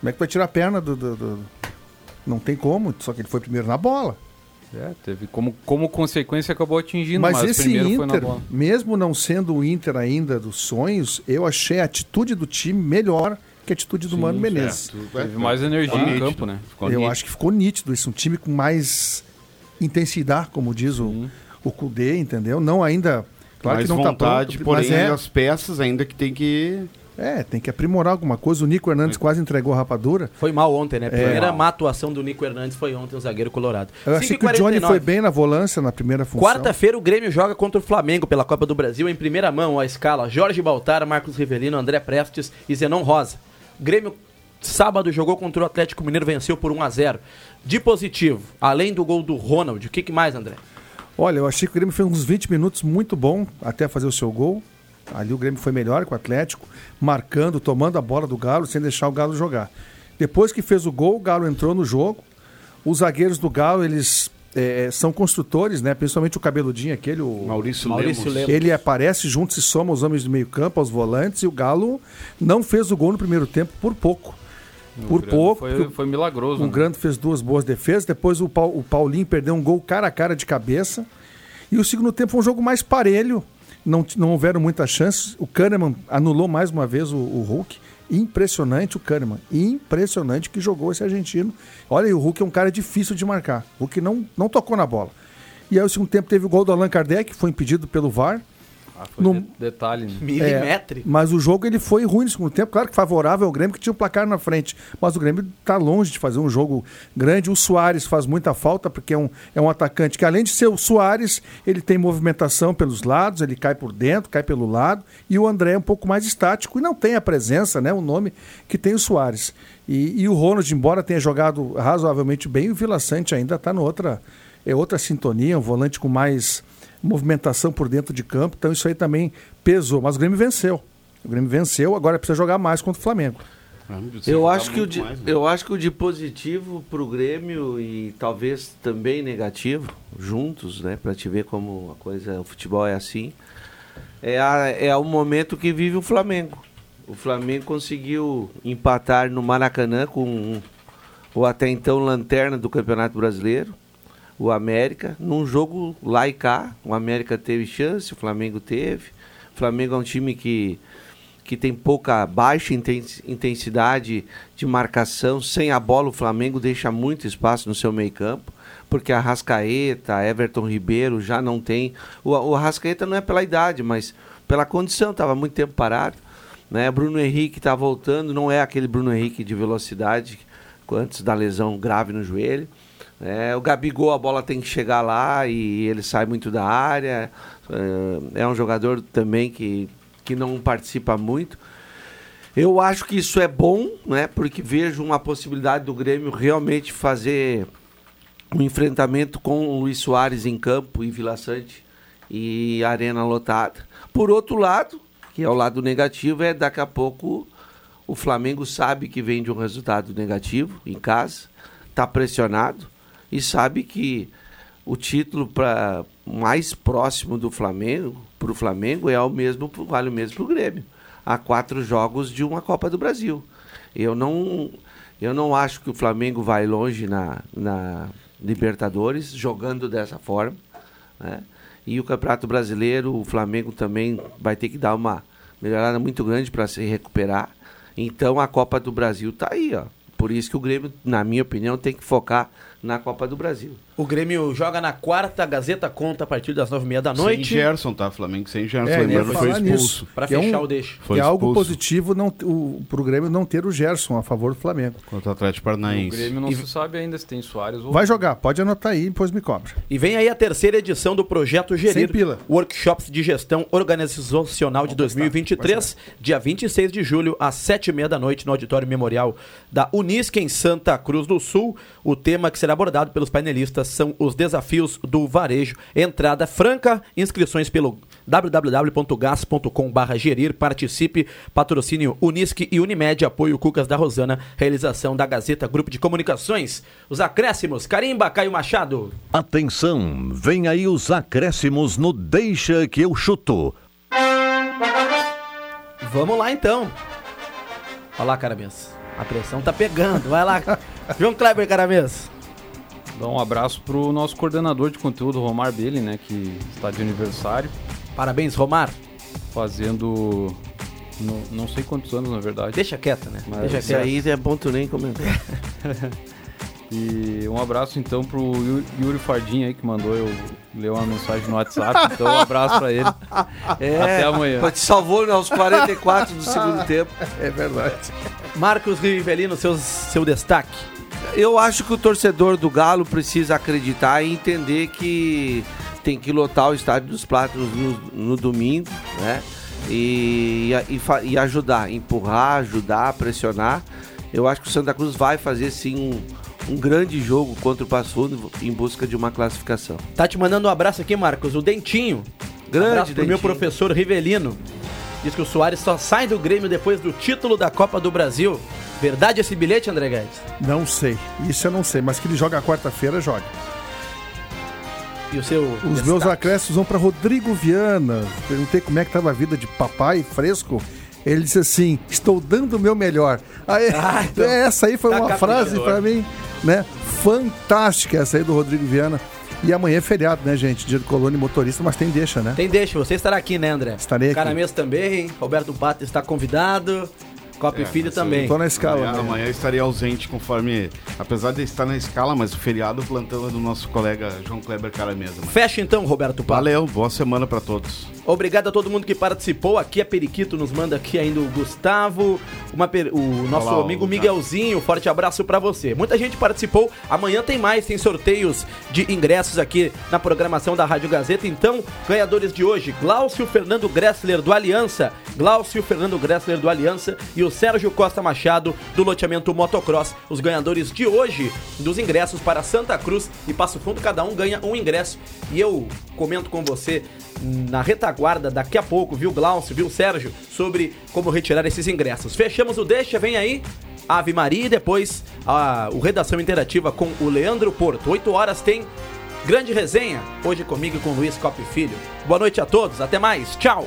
Como é que vai tirar a perna do. do- do- Não tem como, só que ele foi primeiro na bola. É, teve como, como consequência acabou atingindo, Mas, mas, esse Inter, mesmo não sendo o Inter ainda dos sonhos, eu achei a atitude do time melhor que a atitude do Mano Menezes. Teve mais energia em nítido. campo, né? Ficou Eu nítido. acho que ficou nítido isso, um time com mais intensidade, como diz o, o Kudê, entendeu? Não ainda. Claro mais que não tá vontade, pronto, porém mas é, as peças ainda que tem que. é, tem que aprimorar alguma coisa. O Nico Hernandes quase entregou a rapadura. Foi mal ontem, né? Primeira É. má atuação do Nico Hernandes foi ontem, o zagueiro colorado. Eu achei que o Johnny 5h49. foi bem na volância na primeira função. Quarta-feira o Grêmio joga contra o Flamengo pela Copa do Brasil em primeira mão, a escala Jorge Baltar, Marcos Rivelino, André Prestes e Zenon Rosa. Grêmio sábado jogou contra o Atlético Mineiro, venceu por 1 a 0. De positivo, além do gol do Ronald, o que, que mais, André? Olha, eu achei que o Grêmio fez uns 20 minutos muito bom até fazer o seu gol. Ali o Grêmio foi melhor que o Atlético, marcando, tomando a bola do Galo sem deixar o Galo jogar. Depois que fez o gol, o Galo entrou no jogo. Os zagueiros do Galo, eles eh, são construtores, né? Principalmente o cabeludinho aquele, o Maurício, Maurício Lemos. Lemos. Ele aparece junto, se soma aos homens do meio campo, aos volantes, e o Galo não fez o gol no primeiro tempo por pouco. Por Grande pouco. Foi, foi milagroso. O né? Grande fez duas boas defesas, depois o, Pau- o Paulinho perdeu um gol cara a cara de cabeça. E o segundo tempo foi um jogo mais parelho, não, não houveram muitas chances. O Kahneman anulou mais uma vez o, o Hulk. Impressionante o Kahneman, impressionante que jogou esse argentino. Olha, aí, o Hulk é um cara difícil de marcar. O Hulk não, não tocou na bola. E aí, o segundo tempo teve o gol do Allan Kardec, que foi impedido pelo VAR. Ah, foi No- de- detalhe, né? Milimétrico. Mas o jogo ele foi ruim no segundo tempo. Claro que favorável ao Grêmio, que tinha um placar na frente. Mas o Grêmio está longe de fazer um jogo grande. O Soares faz muita falta, porque é um, é um atacante que, além de ser o Soares, ele tem movimentação pelos lados, ele cai por dentro, cai pelo lado. E o André é um pouco mais estático e não tem a presença, né, o nome que tem o Soares. E, e o Ronald, embora tenha jogado razoavelmente bem, o Vila Sante ainda está outra, é outra sintonia, um volante com mais movimentação por dentro de campo. Então isso aí também pesou. Mas o Grêmio venceu. O Grêmio venceu, agora precisa jogar mais contra o Flamengo. Eu acho, que o de, eu acho que o de positivo pro Grêmio e talvez também negativo, juntos, né? Pra te ver como a coisa, o futebol é assim. É, a, é o momento que vive o Flamengo. O Flamengo conseguiu empatar no Maracanã com um- o até então lanterna do Campeonato Brasileiro, o América, num jogo lá e cá. O América teve chance, o Flamengo teve. O Flamengo é um time que que tem pouca baixa inten- intensidade de marcação, sem a bola o Flamengo deixa muito espaço no seu meio-campo, porque a Rascaeta, Everton Ribeiro já não tem. O, o Arrascaeta não é pela idade, mas pela condição, estava muito tempo parado. Né? Bruno Henrique está voltando, não é aquele Bruno Henrique de velocidade antes da lesão grave no joelho. É, o Gabigol, a bola tem que chegar lá e ele sai muito da área. É, é um jogador também que, que não participa muito. Eu acho que isso é bom, né? Porque vejo uma possibilidade do Grêmio realmente fazer um enfrentamento com o Luiz Soares em campo, em Vila Sante e arena lotada. Por outro lado, que é o lado negativo, é daqui a pouco o Flamengo sabe que vem de um resultado negativo em casa, está pressionado e sabe que o título para mais próximo do Flamengo, para o Flamengo, é o mesmo, vale o mesmo para o Grêmio. Há quatro jogos de uma Copa do Brasil. Eu não, eu não acho que o Flamengo vai longe na, na Libertadores jogando dessa forma. Né? E o Campeonato Brasileiro, o Flamengo também vai ter que dar uma melhorada muito grande para se recuperar. Então a Copa do Brasil está aí, ó. Por isso que o Grêmio, na minha opinião, tem que focar na Copa do Brasil. O Grêmio joga na quarta, a Gazeta conta a partir das nove e meia da Sem noite. Gerson, tá? Flamengo sem Gerson. É, Lembrando, foi expulso. Que é fechar um- o deixo. Foi é algo positivo não, o, pro Grêmio não ter o Gerson a favor do Flamengo. Contra o Atlético O Paranaense. Grêmio não se sabe ainda se tem Soares ou Vai jogar, pode anotar aí, depois me cobra. E vem aí a terceira edição do Projeto Gerir, Sem pila. Workshops de Gestão Organizacional de 2023, dia 26 de julho, às sete e meia da noite, no Auditório Memorial da Unisc, em Santa Cruz do Sul. O tema que será abordado pelos painelistas são os desafios do varejo. Entrada franca, inscrições pelo www.gas.com.br gerir, participe, patrocínio Unisc e Unimed, apoio Cucas da Rosana, realização da Gazeta Grupo de Comunicações. Os acréscimos, Carimba, Caio Machado. Atenção, vem aí os acréscimos no Deixa que eu chuto. Vamos lá então. Olha lá, Caramês. A pressão tá pegando. Vai lá. [LAUGHS] João Kleber, Caramês. Dá um abraço pro nosso coordenador de conteúdo, Romar Belli, né? Que está de aniversário, Parabéns, Romar. fazendo. Não, não sei quantos anos, na verdade. Deixa quieto, né? Mas Deixa Isso quieto. aí é bom tu nem comentar. [LAUGHS] E um abraço então pro Yu- Yuri Fardim aí que mandou eu ler uma mensagem no WhatsApp. Então um abraço pra ele. [LAUGHS] É, Até amanhã. Mas te salvou aos 44 do segundo tempo. É verdade. Marcos Rivelino, seus, seu destaque. Eu acho que o torcedor do Galo precisa acreditar e entender que tem que lotar o estádio dos Platos no, no domingo, né? E, e, e ajudar, empurrar, ajudar, pressionar. Eu acho que o Santa Cruz vai fazer sim um, um grande jogo contra o Passo Fundo em busca de uma classificação. Tá te mandando um abraço aqui, Marcos. O Dentinho. Grande abraço pro meu Dentinho. professor Rivelino. Diz que o Soares só sai do Grêmio depois do título da Copa do Brasil. Verdade esse bilhete, André Guedes? Não sei. Isso eu não sei, mas que ele joga quarta-feira, joga. E o seu Os destaque? meus acréscimos vão para Rodrigo Viana. Perguntei como é que estava a vida de papai fresco. Ele disse assim: Estou dando o meu melhor. Aí, [LAUGHS] Ah, então, [LAUGHS] essa aí foi tá uma frase para mim, né? Fantástica essa aí do Rodrigo Viana. E amanhã é feriado, né, gente? Dia do colônia e motorista, mas tem deixa, né? Tem deixa, você estará aqui, né, André? Estarei aqui. Caramês também, Roberto Pato está convidado. Cop Filho também. Tô na escala. Amanhã, né? amanhã estarei ausente, conforme. Apesar de estar na escala, mas o feriado o plantão é do nosso colega João Kleber Caramesa. Fecha então, Roberto Pato. Valeu, boa semana pra todos. Obrigado a todo mundo que participou. Aqui a Periquito nos manda aqui ainda o Gustavo, uma per- o nosso Olá, amigo. Miguelzinho. Forte abraço pra você. Muita gente participou. Amanhã tem mais, tem sorteios de ingressos aqui na programação da Rádio Gazeta. Então, ganhadores de hoje: Glaucio Fernando Gressler do Aliança, Glaucio Fernando Gressler do Aliança e o Sérgio Costa Machado do loteamento Motocross. Os ganhadores de hoje dos ingressos para Santa Cruz e Passo Fundo, cada um ganha um ingresso. E eu comento com você na retaguarda daqui a pouco, viu, Glaucio, viu, Sérgio, sobre como retirar esses ingressos. Fechamos o Deixa, vem aí. Ave Maria e depois a, o Redação Interativa com o Leandro Porto. 8 horas tem grande resenha, hoje comigo e com o Luiz Cop Filho. Boa noite a todos, até mais, tchau!